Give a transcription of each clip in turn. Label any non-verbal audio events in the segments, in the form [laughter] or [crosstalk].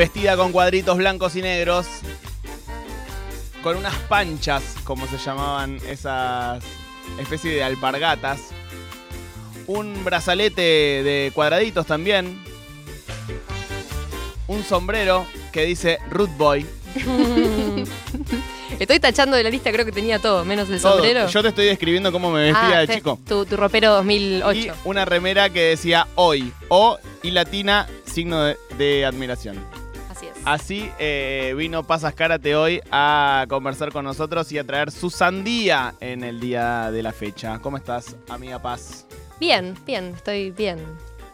vestida con cuadritos blancos y negros, con unas panchas, como se llamaban esas especie de alpargatas, un brazalete de cuadraditos también, un sombrero que dice Root Boy. [laughs] Estoy tachando de la lista, creo que tenía todo, menos el Todo. sombrero. Yo te estoy describiendo cómo me vestía Ah, de chico. Tu, tu ropero 2008. Y una remera que decía hoy, O y latina, signo de, de admiración. Así eh, vino Pasas Karate hoy a conversar con nosotros y a traer su sandía en el día de la fecha. ¿Cómo estás, amiga Paz? Bien, bien, estoy bien.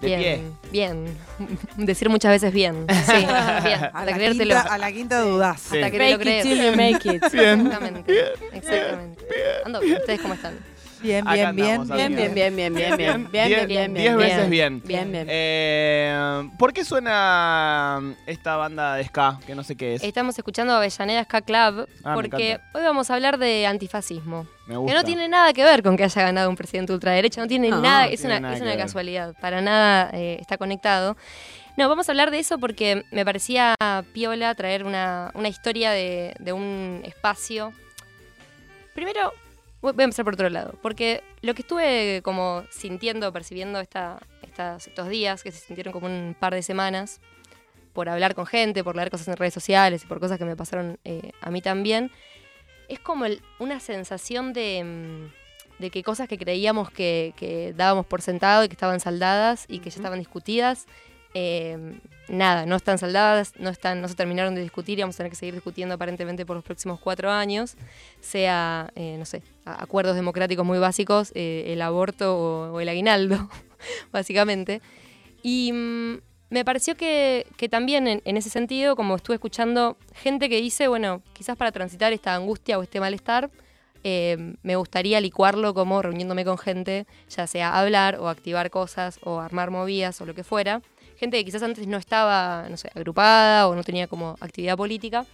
¿De bien, pie? bien. [laughs] Decir muchas veces bien. Sí, [laughs] bien. A Hasta la, creértelo. quinta, a la quinta dudás. Sí. Hasta quererlo Fake it creer. till you make it. [laughs] Bien. Exactamente. Exactamente. Ando bien. ¿Ustedes cómo están? Bien, bien, bien. Bien, bien, bien, bien, bien, bien, bien, bien, bien, diez bien, veces bien. bien. Bien, bien. Eh, ¿Por qué suena esta banda de ska? Que no sé qué es. Estamos escuchando Avellaneda Ska Club Ah, porque hoy vamos a hablar de antifascismo. Me Que no tiene nada que ver con que haya ganado un presidente ultraderecha, no tiene No, nada, no es tiene una, nada es una casualidad, para nada eh, está conectado. No, vamos a hablar de eso porque me parecía piola traer una, una historia de, de un espacio. Primero, voy a empezar por otro lado, porque lo que estuve como sintiendo, percibiendo esta, estas, estos días, que se sintieron como un par de semanas, por hablar con gente, por leer cosas en redes sociales y por cosas que me pasaron eh, a mí también, es como el- una sensación de, mm, de que cosas que creíamos que, que dábamos por sentado y que estaban saldadas y que ya estaban discutidas, eh, nada, no están saldadas, no, están, no se terminaron de discutir y vamos a tener que seguir discutiendo aparentemente por los próximos cuatro años, sea, eh, no sé, acuerdos democráticos muy básicos, eh, el aborto o, el aguinaldo, [laughs] básicamente. Y mm, me pareció que, que también en, en ese sentido, como estuve escuchando gente que dice, bueno, quizás para transitar esta angustia o este malestar, eh, me gustaría licuarlo como reuniéndome con gente, ya sea hablar o activar cosas o armar movidas o lo que fuera. Gente que quizás antes no estaba, no sé, agrupada o no tenía como actividad política.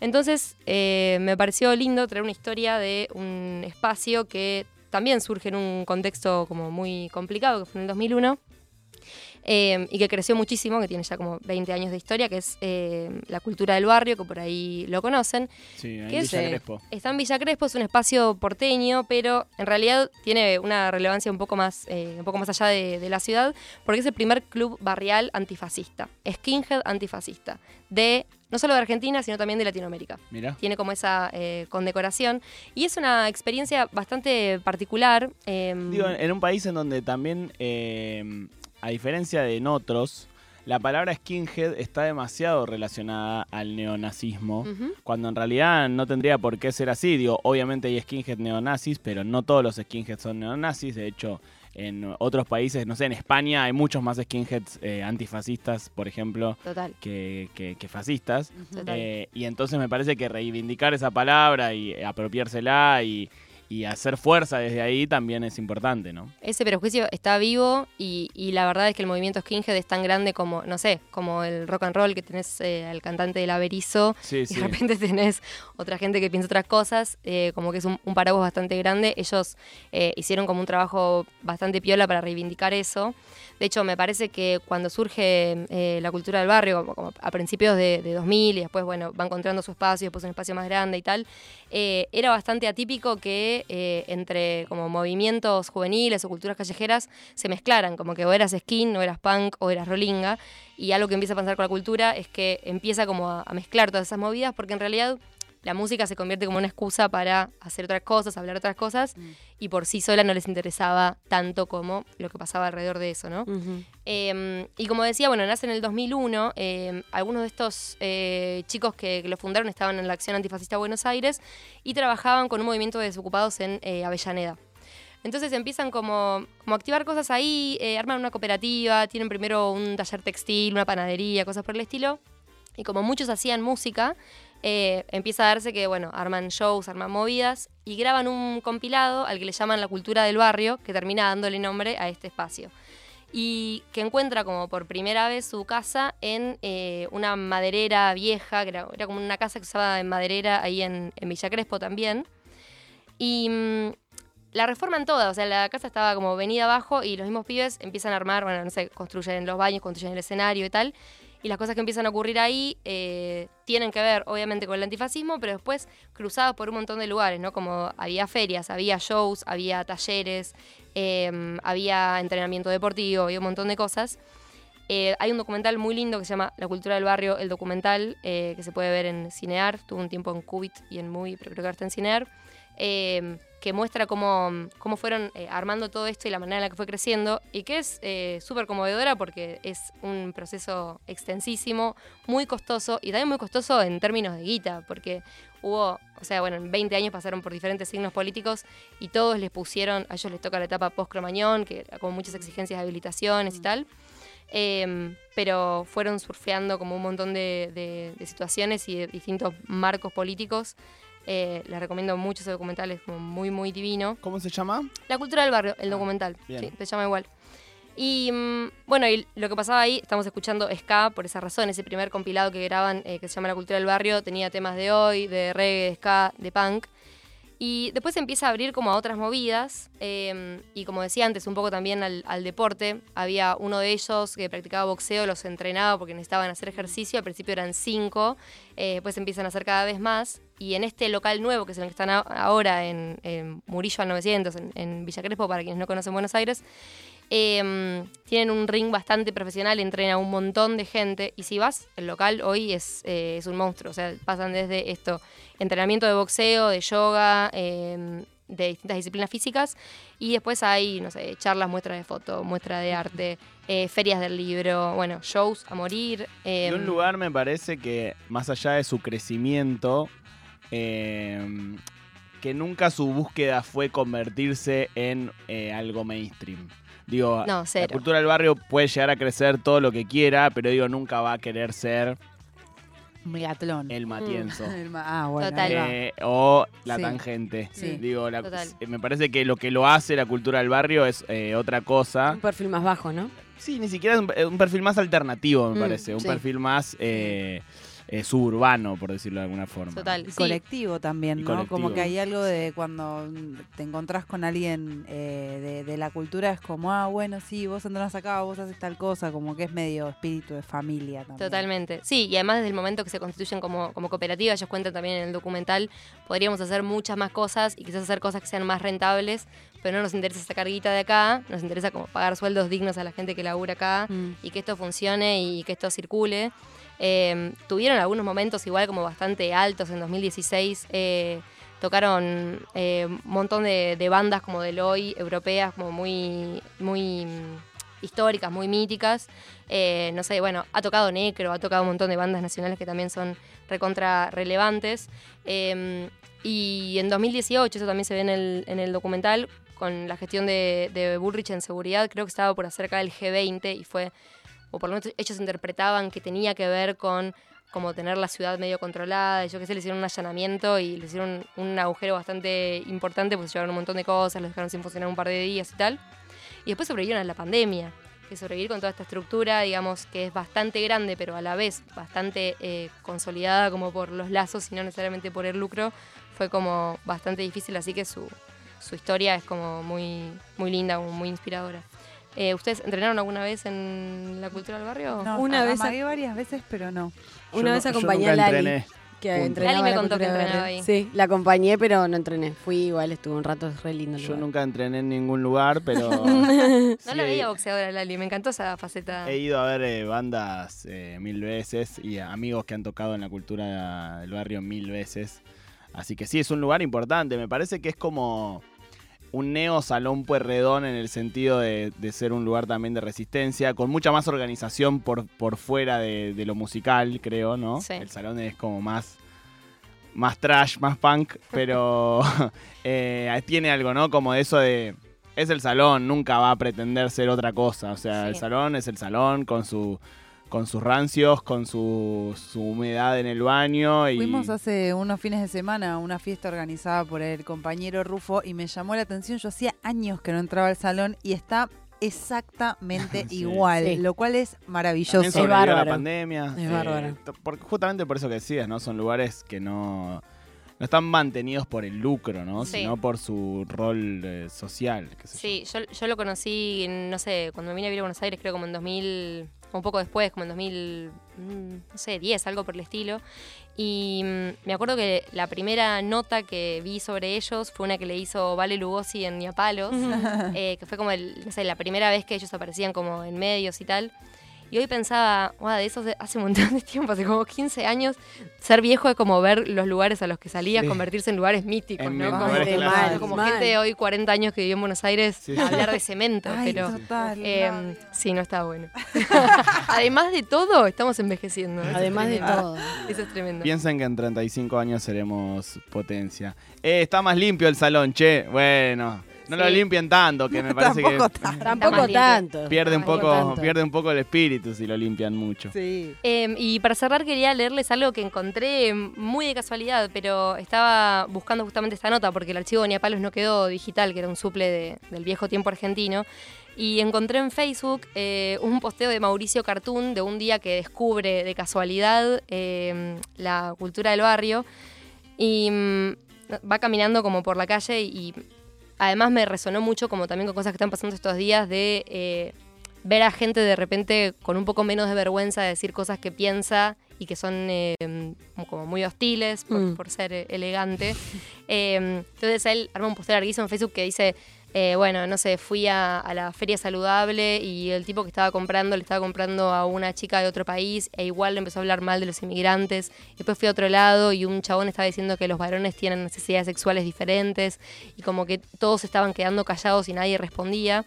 Entonces eh, me pareció lindo traer una historia de un espacio que también surge en un contexto como muy complicado, que fue en el 2001, eh, y que creció muchísimo, que tiene ya como 20 años de historia, que es eh, la cultura del barrio, que por ahí lo conocen. Sí, en ¿Qué Villa es? Crespo. Está en Villa Crespo, es un espacio porteño, pero en realidad tiene una relevancia un poco más, eh, un poco más allá de, de la ciudad, porque es el primer club barrial antifascista, skinhead antifascista, de no solo de Argentina, sino también de Latinoamérica Mira. tiene como esa eh, condecoración. Y es una experiencia bastante particular. em, Digo, en un país en donde también, eh, a diferencia de en otros, la palabra skinhead está demasiado relacionada al neonazismo, cuando en realidad no tendría por qué ser así. Digo, obviamente hay skinhead neonazis, pero no todos los skinheads son neonazis. De hecho, en otros países, no sé, en España hay muchos más skinheads eh, antifascistas, por ejemplo, Total. que, que- que fascistas. total. Eh, y entonces me parece que reivindicar esa palabra y apropiársela y, y hacer fuerza desde ahí también es importante, ¿no? Ese prejuicio está vivo y, y la verdad es que el movimiento skinhead es tan grande como, no sé, como el rock and roll que tenés eh, al cantante del Averizo Sí, y sí. de repente [laughs] tenés otra gente que piensa otras cosas, eh, como que es un, un paraguas bastante grande. Ellos eh, hicieron como un trabajo bastante piola para reivindicar eso. De hecho, me parece que cuando surge la cultura del barrio, como, como a principios de, de 2000 y después, bueno, va encontrando su espacio, después un espacio más grande y tal, era bastante atípico que eh, entre como movimientos juveniles o culturas callejeras se mezclaran, como que o eras skin, o eras punk, o eras rolinga. Y algo que empieza a pasar con la cultura es que empieza como a, a mezclar todas esas movidas, porque en realidad la música se convierte como una excusa para hacer otras cosas, hablar otras cosas, y por sí sola no les interesaba tanto como lo que pasaba alrededor de eso, ¿no? Eh, y como decía, bueno, nace en el 2001. eh, algunos de estos eh, chicos que, que lo fundaron estaban en la Acción Antifascista Buenos Aires y trabajaban con un movimiento de desocupados en eh, Avellaneda. Entonces empiezan como, como a activar cosas ahí, eh, arman una cooperativa, tienen primero un taller textil, una panadería, cosas por el estilo. Y como muchos hacían música, eh, empieza a darse que, bueno, arman shows, arman movidas y graban un compilado al que le llaman La Cultura del Barrio, que termina dándole nombre a este espacio y que encuentra como por primera vez su casa en eh, una maderera vieja, que era, como una casa que usaba en maderera ahí en, en Villa Crespo también. Y mm, la reforman toda, o sea, la casa estaba como venida abajo y los mismos pibes empiezan a armar, bueno, no sé, construyen los baños, construyen el escenario y tal. Y las cosas que empiezan a ocurrir ahí eh, tienen que ver, obviamente, con el antifascismo, pero después cruzados por un montón de lugares, ¿no? Como había ferias, había shows, había talleres, eh, había entrenamiento deportivo, había un montón de cosas. Eh, hay un documental muy lindo que se llama La cultura del barrio, el documental, eh, que se puede ver en Cinear, tuvo un tiempo en Cubit y en Movie, pero creo que ahora está en Cinear, eh, que muestra cómo, cómo fueron eh, armando todo esto y la manera en la que fue creciendo, y que es eh, súper conmovedora porque es un proceso extensísimo, muy costoso, y también muy costoso en términos de guita, porque hubo, o sea, bueno, en 20 años pasaron por diferentes signos políticos y todos les pusieron, a ellos les toca la etapa post-cromañón, que con muchas exigencias de habilitaciones y tal. Em, pero fueron surfeando como un montón de, de- de situaciones y de distintos marcos políticos. Eh, les recomiendo mucho ese documental, es como muy, muy divino. ¿Cómo se llama? La cultura del barrio, el documental. bien. Sí, se llama igual. Y mm, bueno, y lo que pasaba ahí, estamos escuchando ska por esa razón. Ese primer compilado que graban, eh, que se llama La cultura del barrio, tenía temas de hoy, de reggae, de ska, de punk. Y después empieza a abrir como a otras movidas. eh, y como decía antes, un poco también al, deporte. Había uno de ellos que practicaba boxeo, los entrenaba porque necesitaban hacer ejercicio. Al principio eran cinco, eh, después empiezan a hacer cada vez más. Y en este local nuevo, que es el que están ahora, en, en Murillo al 900, en, en Villa Crespo, para quienes no conocen Buenos Aires, eh, tienen un ring bastante profesional, entrena un montón de gente. Y si vas, el local hoy es, eh, es un monstruo. O sea, pasan desde esto, entrenamiento de boxeo, de yoga, eh, de distintas disciplinas físicas. Y después hay, no sé, charlas, muestras de foto, muestras de arte, eh, ferias del libro, bueno, shows a morir. Y un lugar me parece que, más allá de su crecimiento, que nunca su búsqueda fue convertirse en eh, algo mainstream. Digo, No, la cultura del barrio puede llegar a crecer todo lo que quiera, pero digo, nunca va a querer ser Megatlón. el matienzo. [laughs] Ma- ah, bueno. Total. Eh, o la Sí. tangente. Sí. Digo, la- Total. me parece que lo que lo hace la cultura del barrio es eh, otra cosa. Un perfil más bajo, ¿no? Sí, ni siquiera es un, un perfil más alternativo, me Mm, parece. Un sí. perfil más eh, eh, suburbano, por decirlo de alguna forma. Total. Y Sí. colectivo también, Y ¿no? colectivo. Como que hay algo de cuando te encontrás con alguien eh, de, de la cultura, es como, ah, bueno, sí, vos andás acá, vos haces tal cosa, como que es medio espíritu de familia también. Totalmente. Sí, y además desde el momento que se constituyen como, como cooperativa, ellos cuentan también en el documental, podríamos hacer muchas más cosas y quizás hacer cosas que sean más rentables, pero no nos interesa sacar guita de acá, nos interesa como pagar sueldos dignos a la gente que labura acá Mm. y que esto funcione y que esto circule. Eh, tuvieron algunos momentos igual como bastante altos en 2016. eh, tocaron eh, un montón de, bandas como del hoy, europeas, como muy, muy mm, históricas, muy míticas. Eh, no sé, bueno, ha tocado Necro, ha tocado un montón de bandas nacionales que también son recontra relevantes. Eh, y en 2018, eso también se ve en el, en el documental, con la gestión de, de Bullrich en seguridad, creo que estaba por hacer acá el G20 y fue, o por lo menos ellos interpretaban que tenía que ver con como tener la ciudad medio controlada, yo qué sé, le hicieron un allanamiento y le hicieron un agujero bastante importante, pues llevaron un montón de cosas, los dejaron sin funcionar un par de días y tal. Y después sobrevivieron a la pandemia, que sobrevivir con toda esta estructura, digamos, que es bastante grande, pero a la vez bastante eh, consolidada como por los lazos y no necesariamente por el lucro, fue como bastante difícil, así que su, su historia es como muy, muy linda, muy inspiradora. Eh, ¿Ustedes entrenaron alguna vez en la cultura del barrio? No, Una a- vez a- amagué varias veces, pero no. Yo Una no- vez yo acompañé nunca a Lali. entrené. Que Punto. entrenaba Lali me contó que entrenaba ahí. Sí, la acompañé, pero no entrené. Fui igual, estuve un rato, es re lindo el Yo lugar. nunca entrené en ningún lugar, pero. [laughs] No sí la he- veía boxeadora Lali, me encantó esa faceta. He ido a ver eh, bandas eh, mil veces y amigos que han tocado en la cultura del barrio mil veces. Así que sí, es un lugar importante. Me parece que es como un neo salón puerredón en el sentido de, de ser un lugar también de resistencia, con mucha más organización por, por fuera de, de lo musical, creo, ¿no? Sí. El salón es como más, más trash, más punk, pero [laughs] [laughs] eh, tiene algo, ¿no? Como de eso de... Es el salón, nunca va a pretender ser otra cosa. O sea, Sí. el salón es el salón con su con sus rancios, con su, su humedad en el baño y Fuimos hace unos fines de semana a una fiesta organizada por el compañero Rufo y me llamó la atención. Yo hacía años que no entraba al salón y está exactamente [laughs] Sí. igual, Sí. lo cual es maravilloso. Es a la bárbaro. pandemia. Es bárbaro. por- justamente por eso que decías, ¿no? Son lugares que no, no están mantenidos por el lucro, ¿no? Sí. Sino por su rol eh, social. qué sé yo. Sí, yo, yo lo conocí, no sé, cuando me vine a vivir a Buenos Aires, creo como en un poco después, como en 2000, mm, no sé, 10, algo por el estilo. Y mm, me acuerdo que la primera nota que vi sobre ellos fue una que le hizo Vale Lugosi en Niapalos, eh, que fue como el, no sé, la primera vez que ellos aparecían como en medios y tal. Y hoy pensaba, wow, de eso hace- hace un montón de tiempo, hace como 15 años, ser viejo es como ver los lugares a los que salías, Sí. convertirse en lugares míticos, En- ¿no? Como, lugares de clásicos. mal, como mal. gente de hoy 40 años que vivió en Buenos Aires, Sí, hablar de cemento, Ay, pero... total. eh, sí, no está bueno. [laughs] Además de todo, estamos envejeciendo. Es Además de todo. Eso es tremendo. Piensen que en 35 años seremos potencia. Eh, está más limpio el salón, che. Bueno, no lo Sí. limpien tanto, que me parece Tampoco que tanto. Tampoco tanto. pierde un poco, tanto. pierde un poco el espíritu si lo limpian mucho. Sí. Eh, y para cerrar quería leerles algo que encontré muy de casualidad, pero estaba buscando justamente esta nota porque el archivo de Niapalos no quedó digital, que era un suple de- del viejo tiempo argentino. Y encontré en Facebook eh, un posteo de Mauricio Cartoon de un día que descubre de casualidad eh, la cultura del barrio. Y mm, va caminando como por la calle y además me resonó mucho como también con cosas que están pasando estos días de eh, ver a gente de repente con un poco menos de vergüenza de decir cosas que piensa y que son eh, como muy hostiles por, Mm. por ser eh, elegante. [laughs] Eh, entonces él arma un posteo larguísimo en Facebook que dice, eh, bueno, no sé, fui a, la feria saludable y el tipo que estaba comprando le estaba comprando a una chica de otro país e igual le empezó a hablar mal de los inmigrantes. Después fui a otro lado y un chabón estaba diciendo que los varones tienen necesidades sexuales diferentes y como que todos estaban quedando callados y nadie respondía.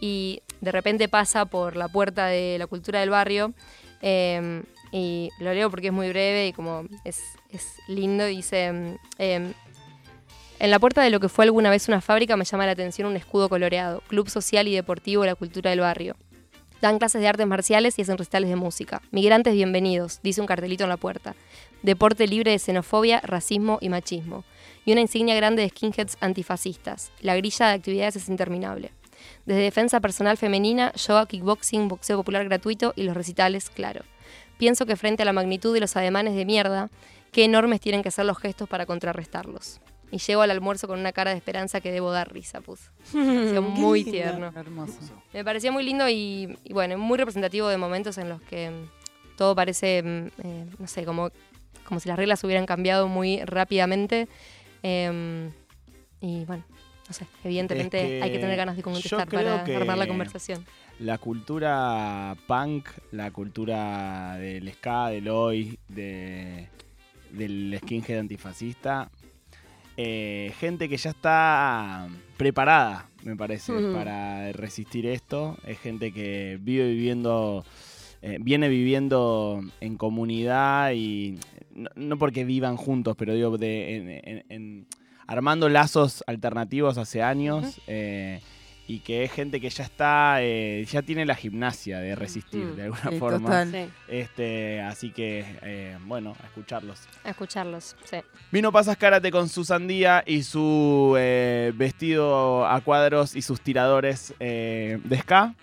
Y de repente pasa por la puerta de la cultura del barrio eh, y lo leo porque es muy breve y como es, es lindo. Dice, mm, em, en la puerta de lo que fue alguna vez una fábrica me llama la atención un escudo coloreado, Club Social y Deportivo de la Cultura del Barrio. Dan clases de artes marciales y hacen recitales de música. Migrantes bienvenidos, dice un cartelito en la puerta. Deporte libre de xenofobia, racismo y machismo. Y una insignia grande de skinheads antifascistas. La grilla de actividades es interminable. Desde defensa personal femenina, yoga, kickboxing, boxeo popular gratuito y los recitales, claro. Pienso que frente a la magnitud de los ademanes de mierda, qué enormes tienen que ser los gestos para contrarrestarlos. Y llego al almuerzo con una cara de esperanza que debo dar risa, puso. [laughs] Pareció muy lindo. tierno. Hermoso. Me parecía muy lindo y, y bueno, muy representativo de momentos en los que mm, todo parece, mm, eh, no sé, como, como si las reglas hubieran cambiado muy rápidamente. Em, y bueno, no sé, evidentemente Es que hay que tener ganas de contestar para armar la conversación. La cultura punk, la cultura del ska, del hoy, de, del skinhead antifascista, eh, gente que ya está preparada, me parece, para resistir esto. Es gente que vive viviendo, eh, viene viviendo en comunidad y no, no porque vivan juntos, pero digo, de, en- en- en- armando lazos alternativos hace años. eh, y que es gente que ya está, eh, ya tiene la gimnasia de resistir Mm, de alguna sí, forma. total. Sí. Este, así que, eh, bueno, a escucharlos. A escucharlos, sí. Vino Pasas Karate con su sandía y su eh, vestido a cuadros y sus tiradores eh, de ska.